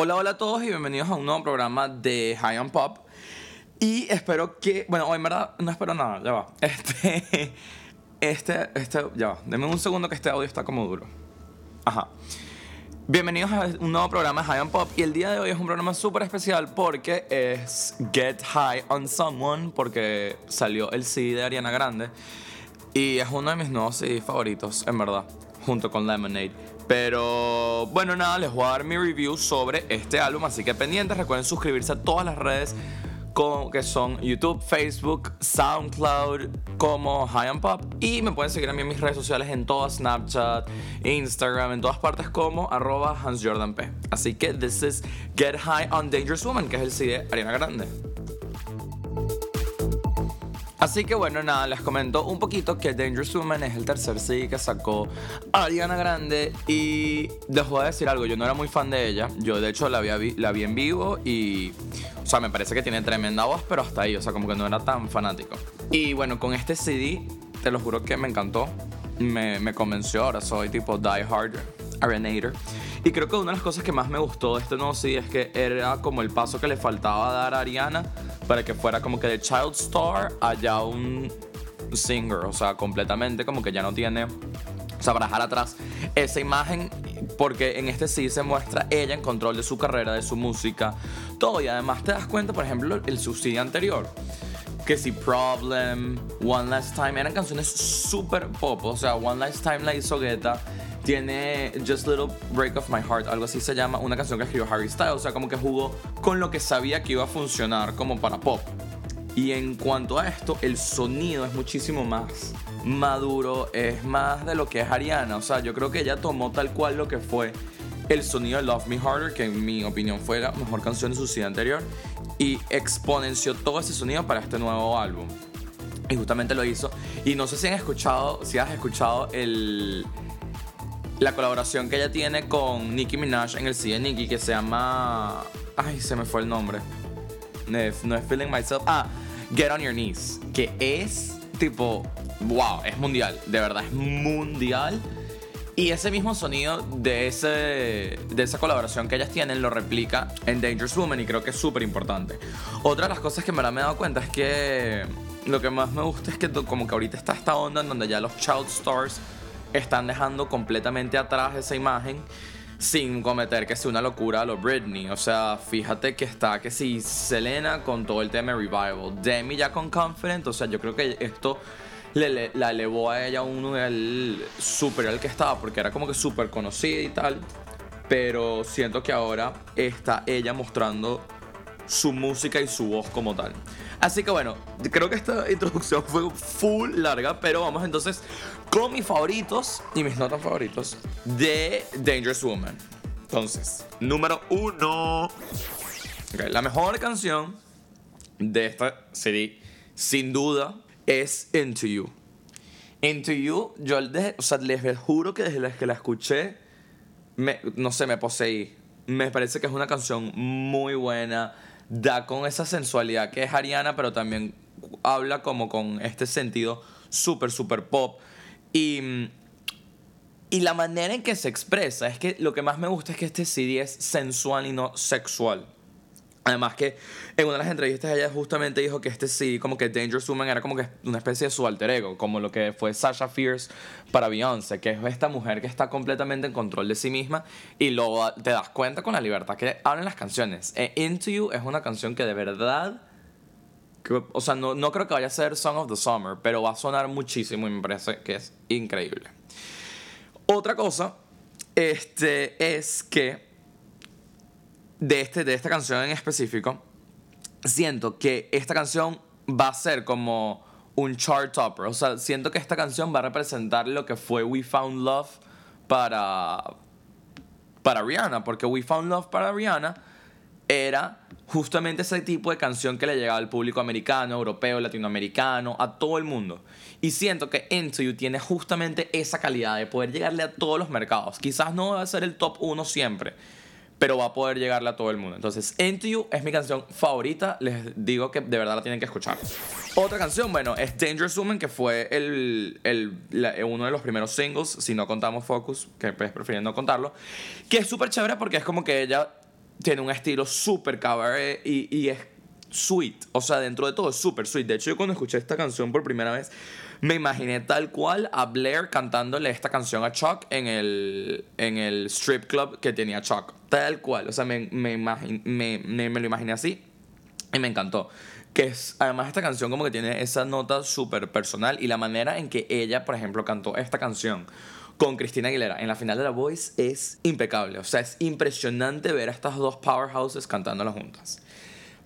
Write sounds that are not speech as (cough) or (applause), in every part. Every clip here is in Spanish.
Hola, hola a todos y bienvenidos a un nuevo programa de High on Pop. Y espero que, bueno, en verdad no espero nada, ya va. (laughs) Este, este, este, ya va. Denme un segundo que este audio está como duro. Ajá. Bienvenidos a un nuevo programa de High on Pop y el día de hoy es un programa súper especial porque es Get High on Someone porque salió el CD de Ariana Grande y es uno de mis nuevos CDs favoritos, en verdad, junto con Lemonade. Pero bueno, nada, les voy a dar mi review sobre este álbum, así que pendientes, recuerden suscribirse a todas las redes que son YouTube, Facebook, SoundCloud, como High and Pop. Y me pueden seguir a mí en mis redes sociales en todas, Snapchat, Instagram, en todas partes como arroba HansJordanP. Así que this is Get High on Dangerous Woman, que es el CD Ariana Grande. Así que bueno, nada, les comento un poquito que Dangerous Woman es el tercer CD que sacó Ariana Grande y voy a decir algo, yo no era muy fan de ella, yo de hecho la vi, la vi en vivo y, o sea, me parece que tiene tremenda voz, pero hasta ahí, o sea, como que no era tan fanático. Y bueno, con este CD, te lo juro que me encantó, me, me convenció, ahora soy tipo Die Hard Arianator. Y creo que una de las cosas que más me gustó de este nuevo CD es que era como el paso que le faltaba dar a Ariana para que fuera como que de child star allá un singer, o sea, completamente como que ya no tiene, o sea, para dejar atrás esa imagen, porque en este sí se muestra ella en control de su carrera, de su música, todo, y además te das cuenta, por ejemplo, el subsidio anterior. Que si Problem, One Last Time, eran canciones súper pop. O sea, One Last Time la hizo Guetta tiene Just Little Break of My Heart, algo así se llama, una canción que escribió Harry Styles, o sea, como que jugó con lo que sabía que iba a funcionar como para pop. Y en cuanto a esto, el sonido es muchísimo más maduro, es más de lo que es Ariana, o sea, yo creo que ella tomó tal cual lo que fue el sonido de Love Me Harder, que en mi opinión fue la mejor canción de su CD anterior, y exponenció todo ese sonido para este nuevo álbum. Y justamente lo hizo. Y no sé si han escuchado, si has escuchado el, la colaboración que ella tiene con Nicki Minaj en el CD Nicki que se llama. Ay, se me fue el nombre. No es, Feeling Myself. Ah, Get on Your Knees. Que es tipo. Wow, es mundial. De verdad, es mundial. Y ese mismo sonido de, ese, de esa colaboración que ellas tienen lo replica en Dangerous Woman y creo que es súper importante. Otra de las cosas que me he dado cuenta es que lo que más me gusta es que como que ahorita está esta onda en donde ya los child stars están dejando completamente atrás esa imagen sin cometer que sea una locura a lo Britney. O sea, fíjate que está que si Selena con todo el tema Revival, Demi ya con Confident, o sea, yo creo que esto la elevó a ella a un nivel superior al que estaba, porque era como que súper conocida y tal. Pero siento que ahora está ella mostrando su música y su voz como tal. Así que bueno, creo que esta (laughs) introducción fue full larga, pero vamos entonces con mis favoritos y mis notas favoritos de Dangerous Woman. Entonces, número uno. la mejor canción de esta serie, sin duda, es Into You. Into You, yo o sea, les juro que desde que la escuché, no sé, me poseí. Me parece que es una canción muy buena da con esa sensualidad que es Ariana, pero también habla como con este sentido súper, súper pop. Y, y la manera en que se expresa es que lo que más me gusta es que este CD es sensual y no sexual. Además que en una de las entrevistas ella justamente dijo que este sí, como que Dangerous Woman era como que una especie de su alter ego, como lo que fue Sasha Fierce para Beyoncé, que es esta mujer que está completamente en control de sí misma y luego te das cuenta con la libertad que hablan las canciones. E Into You es una canción que de verdad, o sea, no, no creo que vaya a ser Song of the Summer, pero va a sonar muchísimo y me parece que es increíble. Otra cosa este, es que de, este, de esta canción en específico, siento que esta canción va a ser como un chart topper. O sea, siento que esta canción va a representar lo que fue We Found Love para, para Rihanna. Porque We Found Love para Rihanna era justamente ese tipo de canción que le llegaba al público americano, europeo, latinoamericano, a todo el mundo. Y siento que Into You tiene justamente esa calidad de poder llegarle a todos los mercados. Quizás no va a ser el top 1 siempre, pero va a poder llegarle a todo el mundo. Entonces, Into You es mi canción favorita. Les digo que de verdad la tienen que escuchar. Otra canción, bueno, es Dangerous Woman, que fue el, el uno de los primeros singles, si no contamos Focus, que pues prefieren no contarlo, que es súper chévere porque es como que ella tiene un estilo súper cabaret y, y es sweet. O sea, dentro de todo es súper sweet. De hecho, yo cuando escuché esta canción por primera vez, me imaginé tal cual a Blair cantándole esta canción a Chuck en el, en el strip club que tenía Chuck. Tal cual. O sea, me, me, me, me, lo imaginé así y me encantó. Que es, además esta canción como que tiene esa nota súper personal y la manera en que ella, por ejemplo, cantó esta canción con Cristina Aguilera en la final de La Voice es impecable. O sea, es impresionante ver a estas dos powerhouses cantándolas juntas.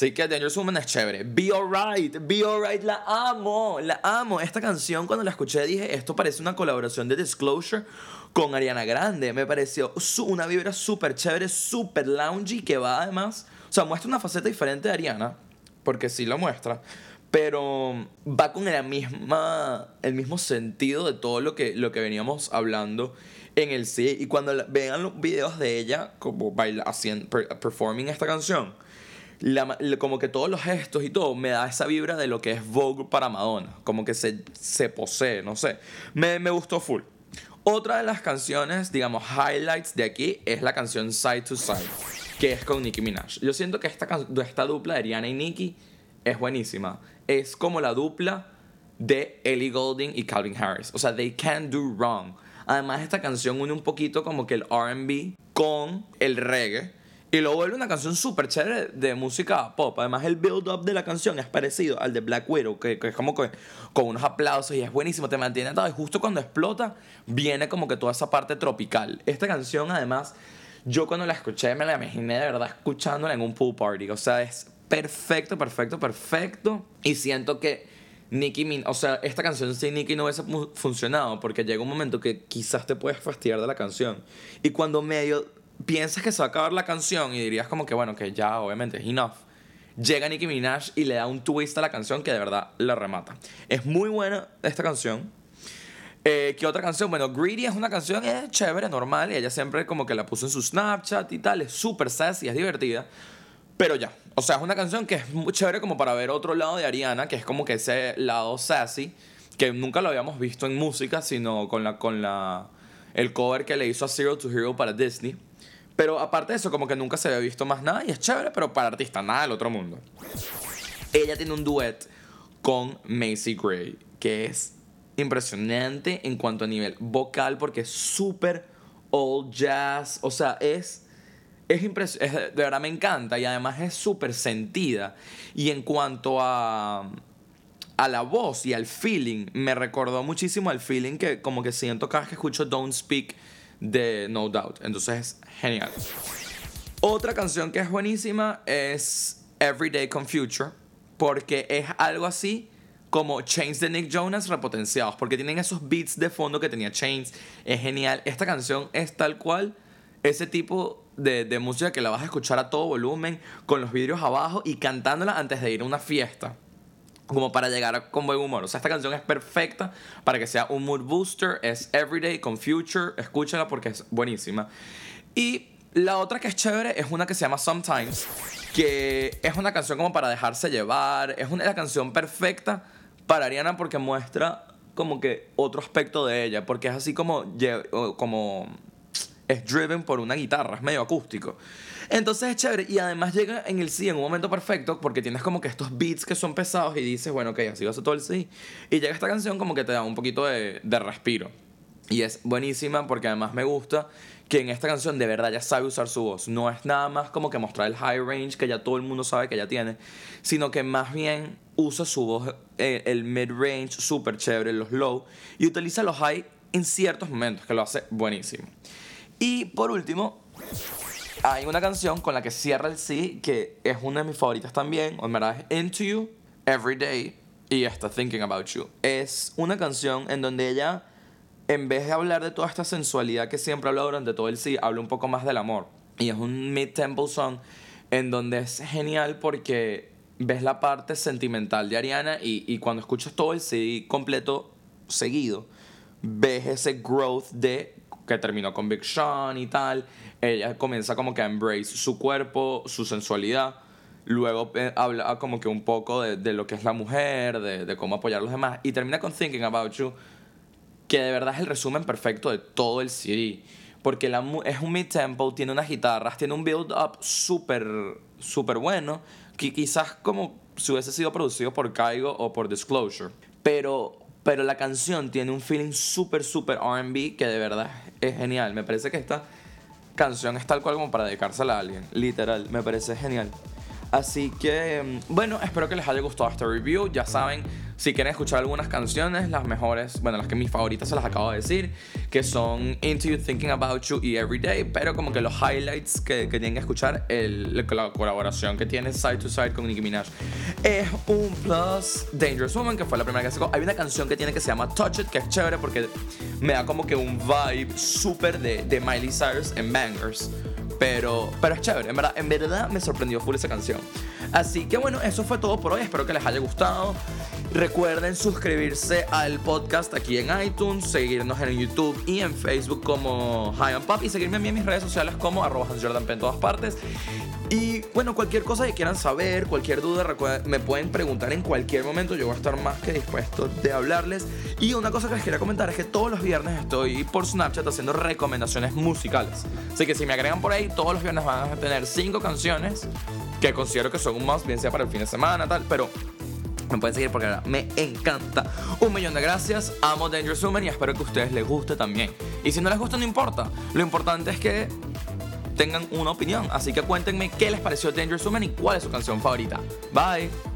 Así que Dangerous Woman es chévere. Be Alright, Be Alright, la amo, la amo. Esta canción cuando la escuché dije, esto parece una colaboración de Disclosure con Ariana Grande. Me pareció una vibra súper chévere, súper loungy, que va además, o sea, muestra una faceta diferente de Ariana, porque sí lo muestra, pero va con la misma, el mismo sentido de todo lo que, lo que veníamos hablando en el sí. Y cuando vean los videos de ella como baila, haciendo, performing esta canción, como que todos los gestos y todo me da esa vibra de lo que es Vogue para Madonna. Como que se, se posee, no sé. Me, me gustó full. Otra de las canciones, digamos, highlights de aquí es la canción Side to Side, que es con Nicki Minaj. Yo siento que esta, esta dupla de Rihanna y Nicki es buenísima. Es como la dupla de Ellie Goulding y Calvin Harris. O sea, they can't do wrong. Además, esta canción une un poquito como que el RB con el reggae. Y lo vuelve una canción súper chévere de música pop. Además, el build-up de la canción es parecido al de Black Widow, que, es como que con unos aplausos y es buenísimo, te mantiene todo. Y justo cuando explota, viene como que toda esa parte tropical. Esta canción, además, yo cuando la escuché me la imaginé de verdad escuchándola en un pool party. O sea, es perfecto, perfecto, perfecto. Y siento que Nicki Min, o sea, esta canción sin Nicki no hubiese funcionado porque llega un momento que quizás te puedes fastidiar de la canción. Y cuando medio piensas que se va a acabar la canción y dirías como que bueno, que ya obviamente es enough. Llega Nicki Minaj y le da un twist a la canción que de verdad la remata. Es muy buena esta canción. Eh, ¿Qué otra canción? Bueno, Greedy es una canción es chévere, normal. Y ella siempre como que la puso en su Snapchat y tal. Es súper sassy, es divertida. Pero ya. O sea, es una canción que es muy chévere como para ver otro lado de Ariana, que es como que ese lado sassy, que nunca lo habíamos visto en música, sino con la, con la, el cover que le hizo a Zero to Hero para Disney. Pero aparte de eso, como que nunca se había visto más nada y es chévere, pero para artista, nada del otro mundo. Ella tiene un duet con Macy Gray, que es impresionante en cuanto a nivel vocal, porque es súper old jazz. O sea, es. Es, de verdad me encanta y además es súper sentida. Y en cuanto a, a la voz y al feeling, me recordó muchísimo al feeling que como que siento cada vez que escucho Don't Speak de No Doubt. Entonces es genial. Otra canción que es buenísima es Everyday con Future, porque es algo así como Chains de Nick Jonas repotenciados, porque tienen esos beats de fondo que tenía Chains. Es genial. Esta canción es tal cual ese tipo de, de música que la vas a escuchar a todo volumen, con los vidrios abajo y cantándola antes de ir a una fiesta como para llegar con buen humor. O sea, esta canción es perfecta para que sea un mood booster. Es Everyday con Future. Escúchala porque es buenísima. Y la otra que es chévere es una que se llama Sometimes, que es una canción como para dejarse llevar. Es una canción perfecta para Ariana porque muestra como que otro aspecto de ella. Porque es así como, como es driven por una guitarra, es medio acústico. Entonces es chévere y además llega en el sí en un momento perfecto porque tienes como que estos beats que son pesados y dices, bueno, ok, así va a ser todo el sí. Y llega esta canción como que te da un poquito de, de respiro. Y es buenísima porque además me gusta que en esta canción de verdad ya sabe usar su voz. No es nada más como que mostrar el high range que ya todo el mundo sabe que ya tiene, sino que más bien usa su voz, eh, el mid range súper chévere, los low, y utiliza los high en ciertos momentos, que lo hace buenísimo. Y por último, hay una canción con la que cierra el sí, que es una de mis favoritas también, en verdad es Into You, Every Day y esta Thinking About You. Es una canción en donde ella, en vez de hablar de toda esta sensualidad que siempre habla durante todo el sí, habla un poco más del amor. Y es un mid-tempo song en donde es genial porque ves la parte sentimental de Ariana y, y cuando escuchas todo el sí completo seguido, ves ese growth de que terminó con Big Sean y tal. Ella comienza como que a embrace su cuerpo, su sensualidad. Luego eh, habla como que un poco de, lo que es la mujer, de, de cómo apoyar a los demás. Y termina con Thinking About You, que de verdad es el resumen perfecto de todo el CD. porque la, es un mid-tempo, tiene unas guitarras, tiene un build-up súper, súper bueno, que quizás como si hubiese sido producido por Kaigo o por Disclosure. Pero, pero la canción tiene un feeling súper, súper RB que de verdad es genial. Me parece que esta canción es tal cual como para dedicársela a alguien. Literal, me parece genial. Así que, mm, bueno, espero que les haya gustado este review. Ya saben, si quieren escuchar algunas canciones, las mejores, bueno, las que mis favoritas se las acabo de decir, que son Into You, Thinking About You y Everyday, pero como que los highlights que, que tienen que escuchar, el, la colaboración que tiene Side to Side con Nicki Minaj. Es un plus Dangerous Woman, que fue la primera que sacó. Hay una canción que tiene que se llama Touch It, que es chévere porque me da como que un vibe súper de, de Miley Cyrus en Bangers. Pero, pero es chévere, en verdad, en verdad me sorprendió full esa canción. Así que bueno, eso fue todo por hoy. Espero que les haya gustado. Recuerden suscribirse al podcast aquí en iTunes, seguirnos en YouTube y en Facebook como High on Pop y seguirme a mí en mis redes sociales como arroba en todas partes. Bueno, cualquier cosa que quieran saber, cualquier duda, me pueden preguntar en cualquier momento. Yo voy a estar más que dispuesto de hablarles. Y una cosa que les quería comentar es que todos los viernes estoy por Snapchat haciendo recomendaciones musicales. Así que si me agregan por ahí, todos los viernes van a tener cinco canciones que considero que son un más, bien sea para el fin de semana, tal. Pero me pueden seguir porque me encanta. Un millón de gracias. Amo Dangerous Woman y espero que a ustedes les guste también. Y si no les gusta, no importa. Lo importante es que tengan una opinión. Así que cuéntenme qué les pareció Dangerous Woman y cuál es su canción favorita. Bye.